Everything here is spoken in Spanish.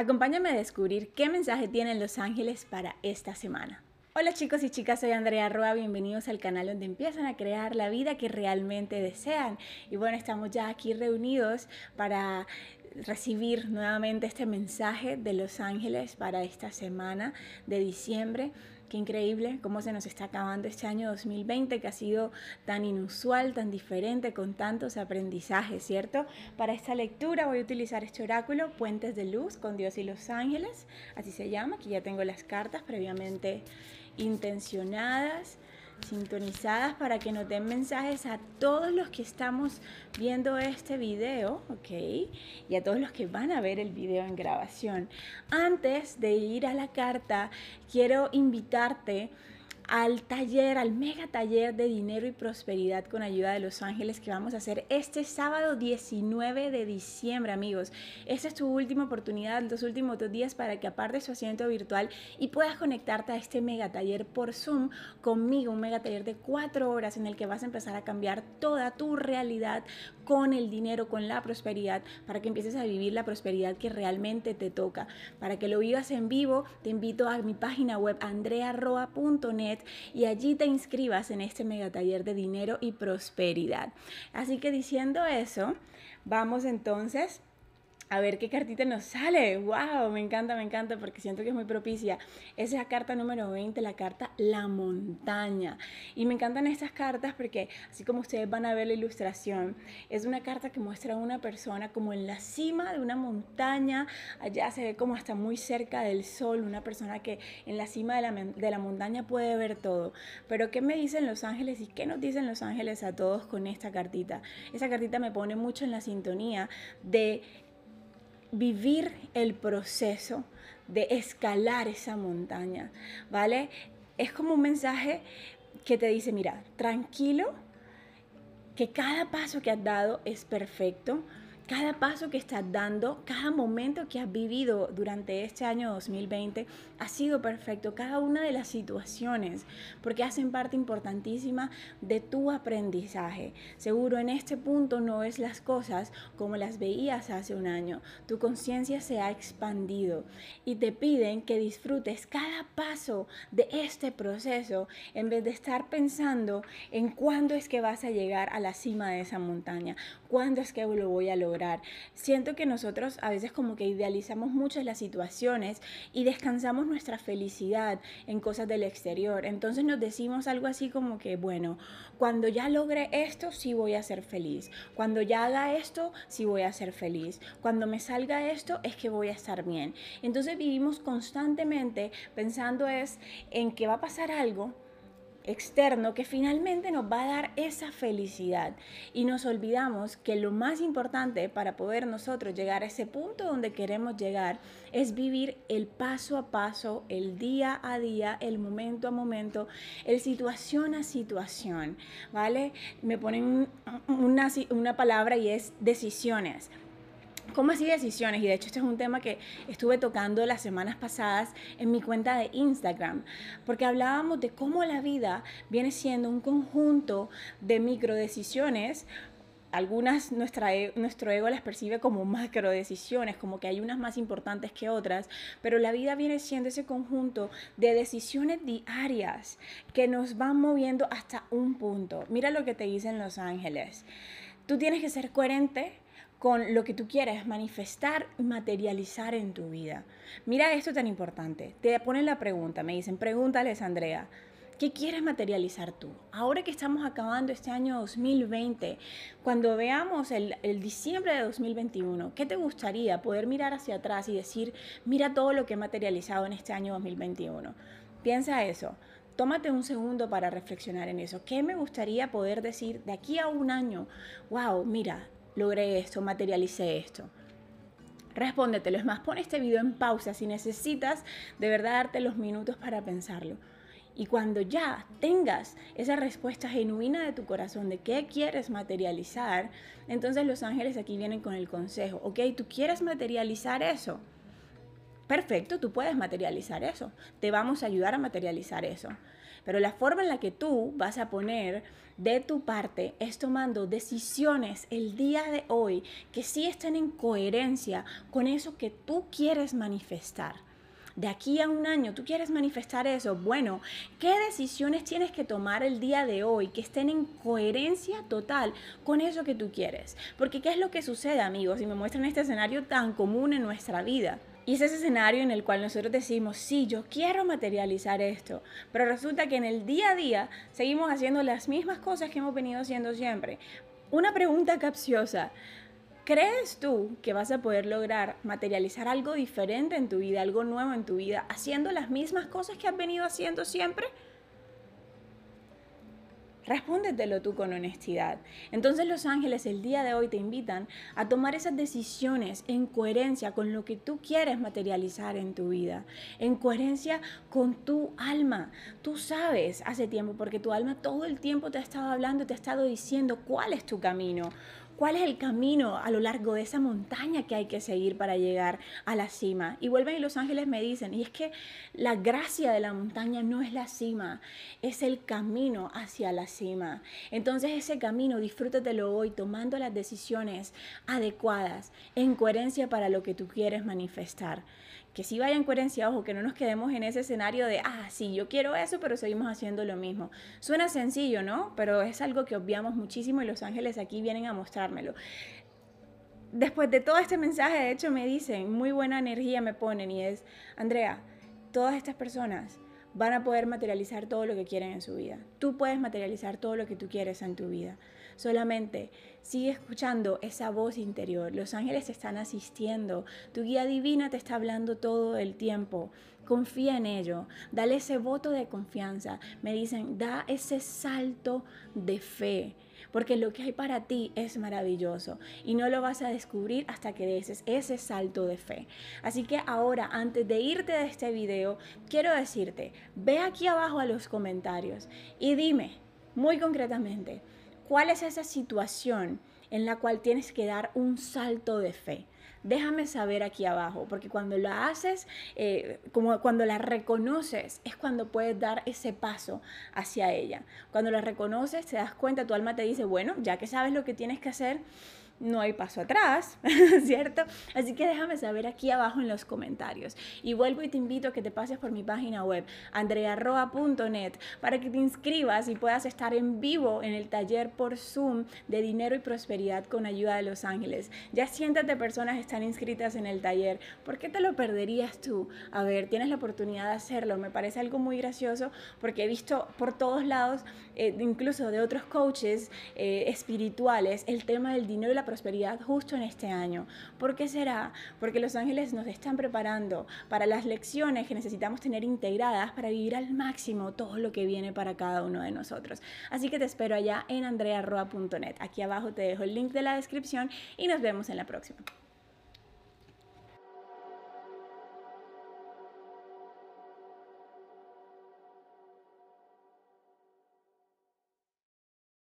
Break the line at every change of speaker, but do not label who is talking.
Acompáñame a descubrir qué mensaje tienen los ángeles para esta semana. Hola chicos y chicas, soy Andrea Roa, bienvenidos al canal donde empiezan a crear la vida que realmente desean. Y bueno, estamos ya aquí reunidos para recibir nuevamente este mensaje de los ángeles para esta semana de diciembre. Qué increíble cómo se nos está acabando este año 2020 que ha sido tan inusual, tan diferente, con tantos aprendizajes, ¿cierto? Para esta lectura voy a utilizar este oráculo, Puentes de Luz con Dios y los Ángeles, así se llama, aquí ya tengo las cartas previamente intencionadas sintonizadas para que nos den mensajes a todos los que estamos viendo este video, ¿ok? Y a todos los que van a ver el video en grabación. Antes de ir a la carta, quiero invitarte al taller, al mega taller de dinero y prosperidad con ayuda de los ángeles que vamos a hacer este sábado 19 de diciembre, amigos. Esta es tu última oportunidad, los últimos dos días para que apartes su asiento virtual y puedas conectarte a este mega taller por Zoom conmigo, un mega taller de cuatro horas en el que vas a empezar a cambiar toda tu realidad con el dinero, con la prosperidad, para que empieces a vivir la prosperidad que realmente te toca. Para que lo vivas en vivo, te invito a mi página web andrearroa.net y allí te inscribas en este mega taller de dinero y prosperidad. Así que diciendo eso, vamos entonces a ver qué cartita nos sale. ¡Wow! Me encanta, me encanta porque siento que es muy propicia. Esa es la carta número 20, la carta La Montaña. Y me encantan estas cartas porque, así como ustedes van a ver la ilustración, es una carta que muestra a una persona como en la cima de una montaña. Allá se ve como hasta muy cerca del sol, una persona que en la cima de la, de la montaña puede ver todo. Pero, ¿qué me dicen los ángeles y qué nos dicen los ángeles a todos con esta cartita? Esa cartita me pone mucho en la sintonía de vivir el proceso de escalar esa montaña, ¿vale? Es como un mensaje que te dice, mira, tranquilo, que cada paso que has dado es perfecto, cada paso que estás dando, cada momento que has vivido durante este año 2020 ha sido perfecto, cada una de las situaciones, porque hacen parte importantísima de tu aprendizaje. Seguro en este punto no ves las cosas como las veías hace un año, tu conciencia se ha expandido y te piden que disfrutes cada paso de este proceso en vez de estar pensando en cuándo es que vas a llegar a la cima de esa montaña, cuándo es que lo voy a lograr Siento que nosotros a veces como que idealizamos mucho las situaciones y descansamos nuestra felicidad en cosas del exterior. Entonces nos decimos algo así como que, bueno, cuando ya logre esto, sí voy a ser feliz. Cuando ya haga esto, sí voy a ser feliz. Cuando me salga esto, es que voy a estar bien. Entonces vivimos constantemente pensando es en que va a pasar algo externo que finalmente nos va a dar esa felicidad. Y nos olvidamos que lo más importante para poder nosotros llegar a ese punto donde queremos llegar es vivir el paso a paso, el día a día, el momento a momento, el situación a situación, ¿vale? Me ponen una, una palabra y es decisiones. ¿Cómo así decisiones? Y de hecho este es un tema que estuve tocando las semanas pasadas en mi cuenta de Instagram, porque hablábamos de cómo la vida viene siendo un conjunto de micro decisiones. Algunas nuestra, e, nuestro ego las percibe como macro decisiones, como que hay unas más importantes que otras, pero la vida viene siendo ese conjunto de decisiones diarias que nos van moviendo hasta un punto. Mira lo que te dicen los ángeles. Tú tienes que ser coherente con lo que tú quieres manifestar y materializar en tu vida. Mira esto tan importante. Te ponen la pregunta, me dicen, pregúntales, Andrea, ¿qué quieres materializar tú? Ahora que estamos acabando este año 2020, cuando veamos el, el diciembre de 2021, ¿qué te gustaría poder mirar hacia atrás y decir, mira todo lo que he materializado en este año 2021? Piensa eso. Tómate un segundo para reflexionar en eso. ¿Qué me gustaría poder decir de aquí a un año? Wow, mira, logré esto, materialicé esto. Respóndetelo. Es más, pon este video en pausa si necesitas de verdad darte los minutos para pensarlo. Y cuando ya tengas esa respuesta genuina de tu corazón de qué quieres materializar, entonces los ángeles aquí vienen con el consejo. Ok, tú quieres materializar eso perfecto, tú puedes materializar eso. Te vamos a ayudar a materializar eso. Pero la forma en la que tú vas a poner de tu parte es tomando decisiones el día de hoy que sí estén en coherencia con eso que tú quieres manifestar de aquí a un año tú quieres manifestar eso, bueno, ¿qué decisiones tienes que tomar el día de hoy que estén en coherencia total con eso que tú quieres? Porque ¿qué es lo que sucede, amigos? Y me muestran este escenario tan común en nuestra vida. Y es ese escenario en el cual nosotros decimos, sí, yo quiero materializar esto, pero resulta que en el día a día seguimos haciendo las mismas cosas que hemos venido haciendo siempre. Una pregunta capciosa. ¿Crees tú que vas a poder lograr materializar algo diferente en tu vida, algo nuevo en tu vida, haciendo las mismas cosas que has venido haciendo siempre? Respóndetelo tú con honestidad. Entonces los ángeles el día de hoy te invitan a tomar esas decisiones en coherencia con lo que tú quieres materializar en tu vida, en coherencia con tu alma. Tú sabes hace tiempo, porque tu alma todo el tiempo te ha estado hablando, te ha estado diciendo cuál es tu camino, cuál es el camino a lo largo de esa montaña que hay que seguir para llegar a la cima. Y vuelven y los ángeles me dicen, y es que la gracia de la montaña no es la cima, es el camino hacia la cima. Entonces ese camino disfrútatelo hoy tomando las decisiones adecuadas, en coherencia para lo que tú quieres manifestar que sí vaya en coherencia, ojo, que no nos quedemos en ese escenario de, ah, sí, yo quiero eso, pero seguimos haciendo lo mismo. Suena sencillo, ¿no? Pero es algo que obviamos muchísimo y los ángeles aquí vienen a mostrármelo. Después de todo este mensaje, de hecho, me dicen, muy buena energía me ponen y es, Andrea, todas estas personas van a poder materializar todo lo que quieren en su vida. Tú puedes materializar todo lo que tú quieres en tu vida. Solamente sigue escuchando esa voz interior. Los ángeles te están asistiendo. Tu guía divina te está hablando todo el tiempo. Confía en ello. Dale ese voto de confianza. Me dicen, da ese salto de fe porque lo que hay para ti es maravilloso y no lo vas a descubrir hasta que des ese salto de fe. Así que ahora, antes de irte de este video, quiero decirte, ve aquí abajo a los comentarios y dime muy concretamente, ¿cuál es esa situación en la cual tienes que dar un salto de fe? Déjame saber aquí abajo, porque cuando la haces, eh, como cuando la reconoces, es cuando puedes dar ese paso hacia ella. Cuando la reconoces, te das cuenta, tu alma te dice, bueno, ya que sabes lo que tienes que hacer, no hay paso atrás, ¿cierto? Así que déjame saber aquí abajo en los comentarios. Y vuelvo y te invito a que te pases por mi página web, andrearroa.net, para que te inscribas y puedas estar en vivo en el taller por Zoom de dinero y prosperidad con ayuda de los ángeles. Ya siéntate personas están inscritas en el taller. ¿Por qué te lo perderías tú? A ver, tienes la oportunidad de hacerlo. Me parece algo muy gracioso porque he visto por todos lados, eh, incluso de otros coaches eh, espirituales, el tema del dinero y la prosperidad justo en este año. ¿Por qué será? Porque los ángeles nos están preparando para las lecciones que necesitamos tener integradas para vivir al máximo todo lo que viene para cada uno de nosotros. Así que te espero allá en andrearroa.net. Aquí abajo te dejo el link de la descripción y nos vemos en la próxima.